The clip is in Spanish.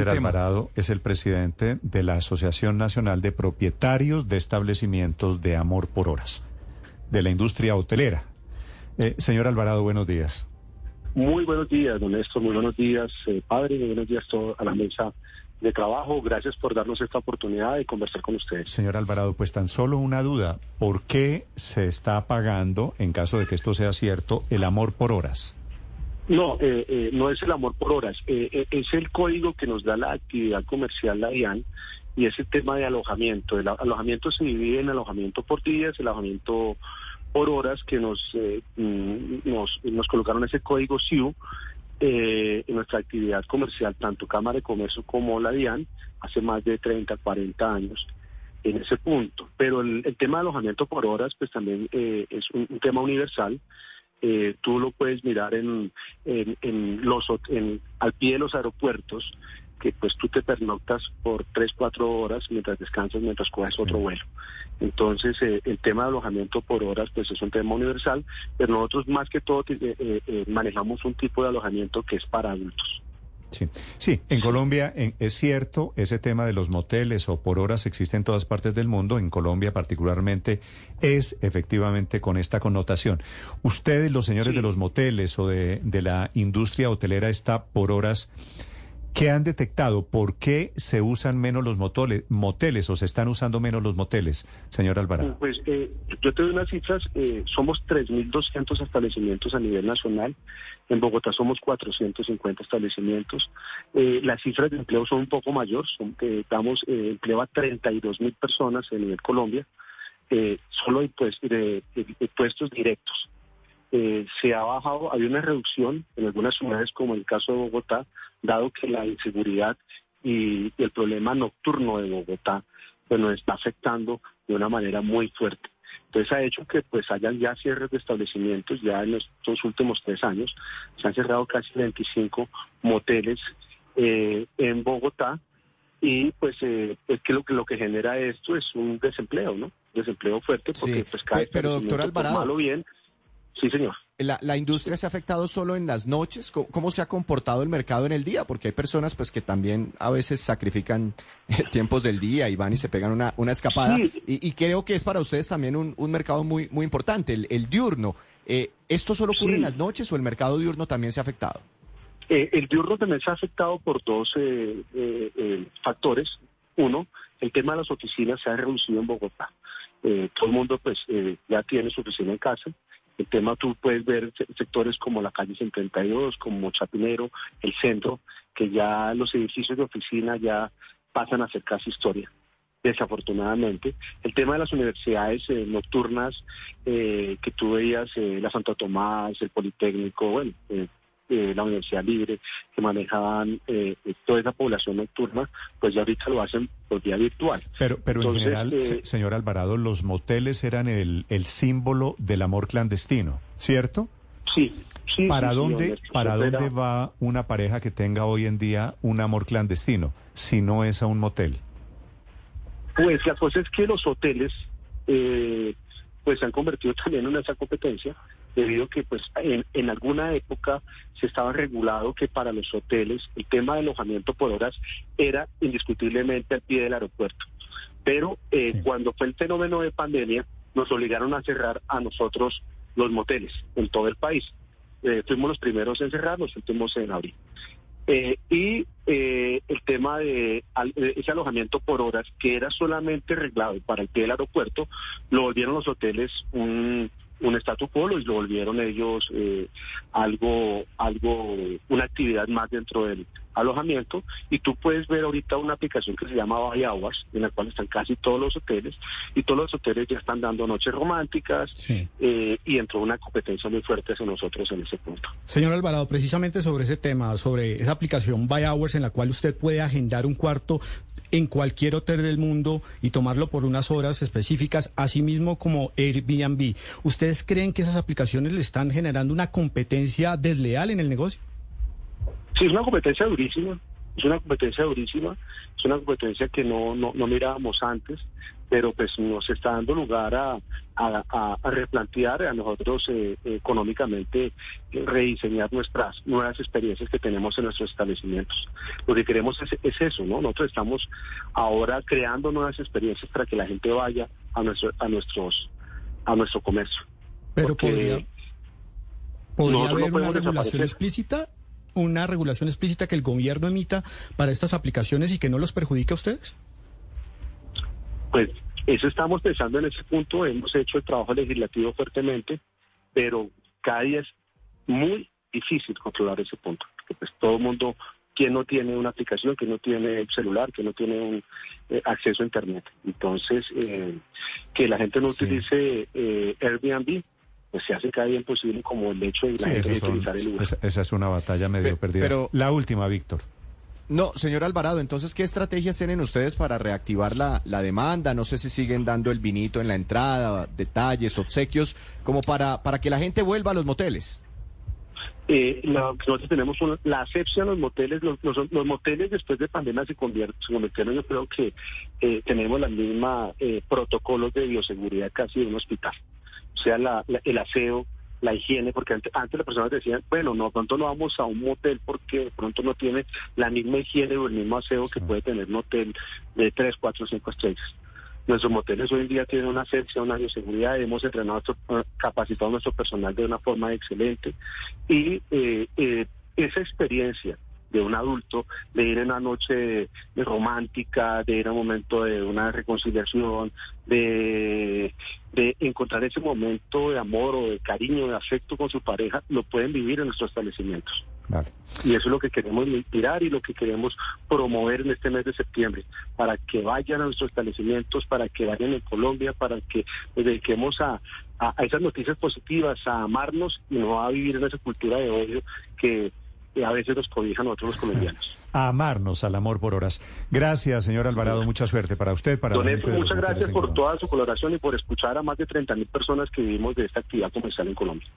Walter Alvarado es el presidente de la Asociación Nacional de Propietarios de Establecimientos de Amor por Horas, de la industria hotelera. Eh, señor Alvarado, buenos días. Muy buenos días, don Néstor, muy buenos días, eh, padre, muy buenos días a la mesa de trabajo. Gracias por darnos esta oportunidad de conversar con ustedes. Señor Alvarado, pues tan solo una duda. ¿Por qué se está pagando, en caso de que esto sea cierto, el amor por horas? No, eh, eh, no es el amor por horas, eh, es el código que nos da la actividad comercial, la DIAN, y es el tema de alojamiento. El alojamiento se divide en alojamiento por días, el alojamiento por horas que nos, mm, nos, nos, colocaron ese código SIU en nuestra actividad comercial, tanto Cámara de Comercio como la DIAN, hace más de 30, 40 años en ese punto. Pero el, tema de alojamiento por horas, pues también es un tema universal eh, tú lo puedes mirar en, en, los en, al pie de los aeropuertos que pues tú te pernoctas por tres, cuatro horas mientras descansas, mientras coges otro vuelo. Entonces, eh, el tema de alojamiento por horas, pues es un tema universal, pero nosotros más que todo eh, manejamos un tipo de alojamiento que es para adultos. Sí, sí, en Colombia es cierto, ese tema de los moteles o por horas existe en todas partes del mundo, en Colombia particularmente es efectivamente con esta connotación. Ustedes, los señores de los moteles o de, de la industria hotelera, está por horas ¿Qué han detectado? ¿Por qué se usan menos los moteles, moteles o se están usando menos los moteles, señor Alvarado? Pues eh, yo te doy unas cifras. Eh, somos 3.200 establecimientos a nivel nacional. En Bogotá somos 450 establecimientos. Eh, las cifras de empleo son un poco mayor. Son, eh, damos empleo a 32.000 personas a nivel Colombia. solo hay pues, de puestos directos. Eh, se ha bajado, hay una reducción en algunas ciudades como el caso de Bogotá, dado que la inseguridad y el problema nocturno de Bogotá pues nos está afectando de una manera muy fuerte. Entonces ha hecho que pues hayan ya cierres de establecimientos, ya en estos últimos tres años se han cerrado casi 25 moteles eh, en Bogotá y pues eh, es que lo que lo que genera esto es un desempleo, ¿no? Desempleo fuerte porque pues cada pero doctor Alvarado, bien Sí, señor. La, industria se ha afectado solo en las noches. ¿Cómo, se ha comportado el mercado en el día? Porque hay personas pues que también a veces sacrifican eh, tiempos del día y van y se pegan una, una escapada. Y, creo que es para ustedes también un, mercado muy, muy importante, el, diurno. Eh, ¿Esto solo ocurre en las noches o el mercado diurno también se ha afectado? Eh, el diurno también se ha afectado por dos factores. Uno, el tema de las oficinas se ha reducido en Bogotá. todo el mundo pues ya tiene su oficina en casa el tema tú puedes ver sectores como la calle 52, como Chapinero, el centro, que ya los edificios de oficina ya pasan a ser casi historia desafortunadamente. El tema de las universidades eh, nocturnas eh, que tú veías, eh, la Santo Tomás, el Politécnico, bueno, eh, la Universidad Libre, que manejaban eh, toda esa población nocturna, pues ya ahorita lo hacen por vía virtual. Pero, pero en general, eh, señor Alvarado, los moteles eran el, el símbolo del amor clandestino, ¿cierto? Sí. Sí, ¿Para dónde, ¿para dónde va una pareja que tenga hoy en día un amor clandestino si no es a un motel? Pues la cosa es que los hoteles pues se han convertido también en esa competencia debido a que pues en, alguna época se estaba regulado que para los hoteles el tema de alojamiento por horas era indiscutiblemente al pie del aeropuerto. Pero eh, cuando fue el fenómeno de pandemia, nos obligaron a cerrar a nosotros los moteles en todo el país. Eh, fuimos los primeros en cerrar, los últimos en abrir. Eh, y el tema de, ese alojamiento por horas, que era solamente arreglado para el pie del aeropuerto, lo volvieron los hoteles un un statu quo y lo volvieron ellos eh, algo, algo, una actividad más dentro del alojamiento y tú puedes ver ahorita una aplicación que se llama Bay Hours, en la cual están casi todos los hoteles y todos los hoteles ya están dando noches románticas eh, y entró una competencia muy fuerte hacia nosotros en ese punto. Señor Alvarado, precisamente sobre ese tema, sobre esa aplicación By Hours en la cual usted puede agendar un cuarto en cualquier hotel del mundo y tomarlo por unas horas específicas, así mismo como Airbnb. ¿Ustedes creen que esas aplicaciones le están generando una competencia desleal en el negocio? Sí, es una competencia durísima. Es una competencia durísima, es una competencia que no, no, no mirábamos antes, pero pues nos está dando lugar a, a, replantear a nosotros eh, económicamente eh, rediseñar nuestras nuevas experiencias que tenemos en nuestros establecimientos. Lo que queremos es, eso, ¿no? Nosotros estamos ahora creando nuevas experiencias para que la gente vaya a nuestro, a nuestros a nuestro comercio. Pero podría, podría haber una regulación explícita una regulación explícita que el gobierno emita para estas aplicaciones y que no los perjudique a ustedes? Pues eso estamos pensando en ese punto, hemos hecho el trabajo legislativo fuertemente, pero cada día es muy difícil controlar ese punto, porque pues todo el mundo, quien no tiene una aplicación, que no tiene celular, que no tiene un eh, acceso a Internet. Entonces, eh, que la gente no utilice eh, Airbnb, pues se hace cada día imposible como el hecho de la gente utilizar el lugar. Esa, es una batalla medio perdida. Pero, la última, Víctor. No, señor Alvarado, entonces, ¿qué estrategias tienen ustedes para reactivar la, la demanda? No sé si siguen dando el vinito en la entrada, detalles, obsequios, como para, para que la gente vuelva a los moteles. Eh, nosotros tenemos la asepsia en los moteles, los, los, moteles después de pandemia se, convirtieron, yo creo que eh, tenemos la misma eh, protocolos de bioseguridad casi de un hospital sea, la, el aseo, la higiene, porque antes, las personas decían, bueno, no, pronto no vamos a un motel porque de pronto no tiene la misma higiene o el mismo aseo que puede tener un hotel de 3, 4, 5 estrellas. Nuestros moteles hoy en día tienen una asepsia, una bioseguridad, hemos entrenado, eh, capacitado a nuestro personal de una forma excelente y eh, eh, esa experiencia de un adulto, de ir en una noche romántica, de ir a un momento de una reconciliación, de, de encontrar ese momento de amor o de cariño, de afecto con su pareja, lo pueden vivir en nuestros establecimientos. Y eso es lo que queremos inspirar y lo que queremos promover en este mes de septiembre, para que vayan a nuestros establecimientos, para que vayan en Colombia, para que nos dediquemos a, a esas noticias positivas, a amarnos y no a vivir en esa cultura de odio que y a veces nos cobijan otros los colombianos. A amarnos al amor por horas. Gracias, señor Alvarado. Mucha suerte para usted, para Don muchas gracias por toda su colaboración y por escuchar a más de 30 mil personas que vivimos de esta actividad comercial en Colombia.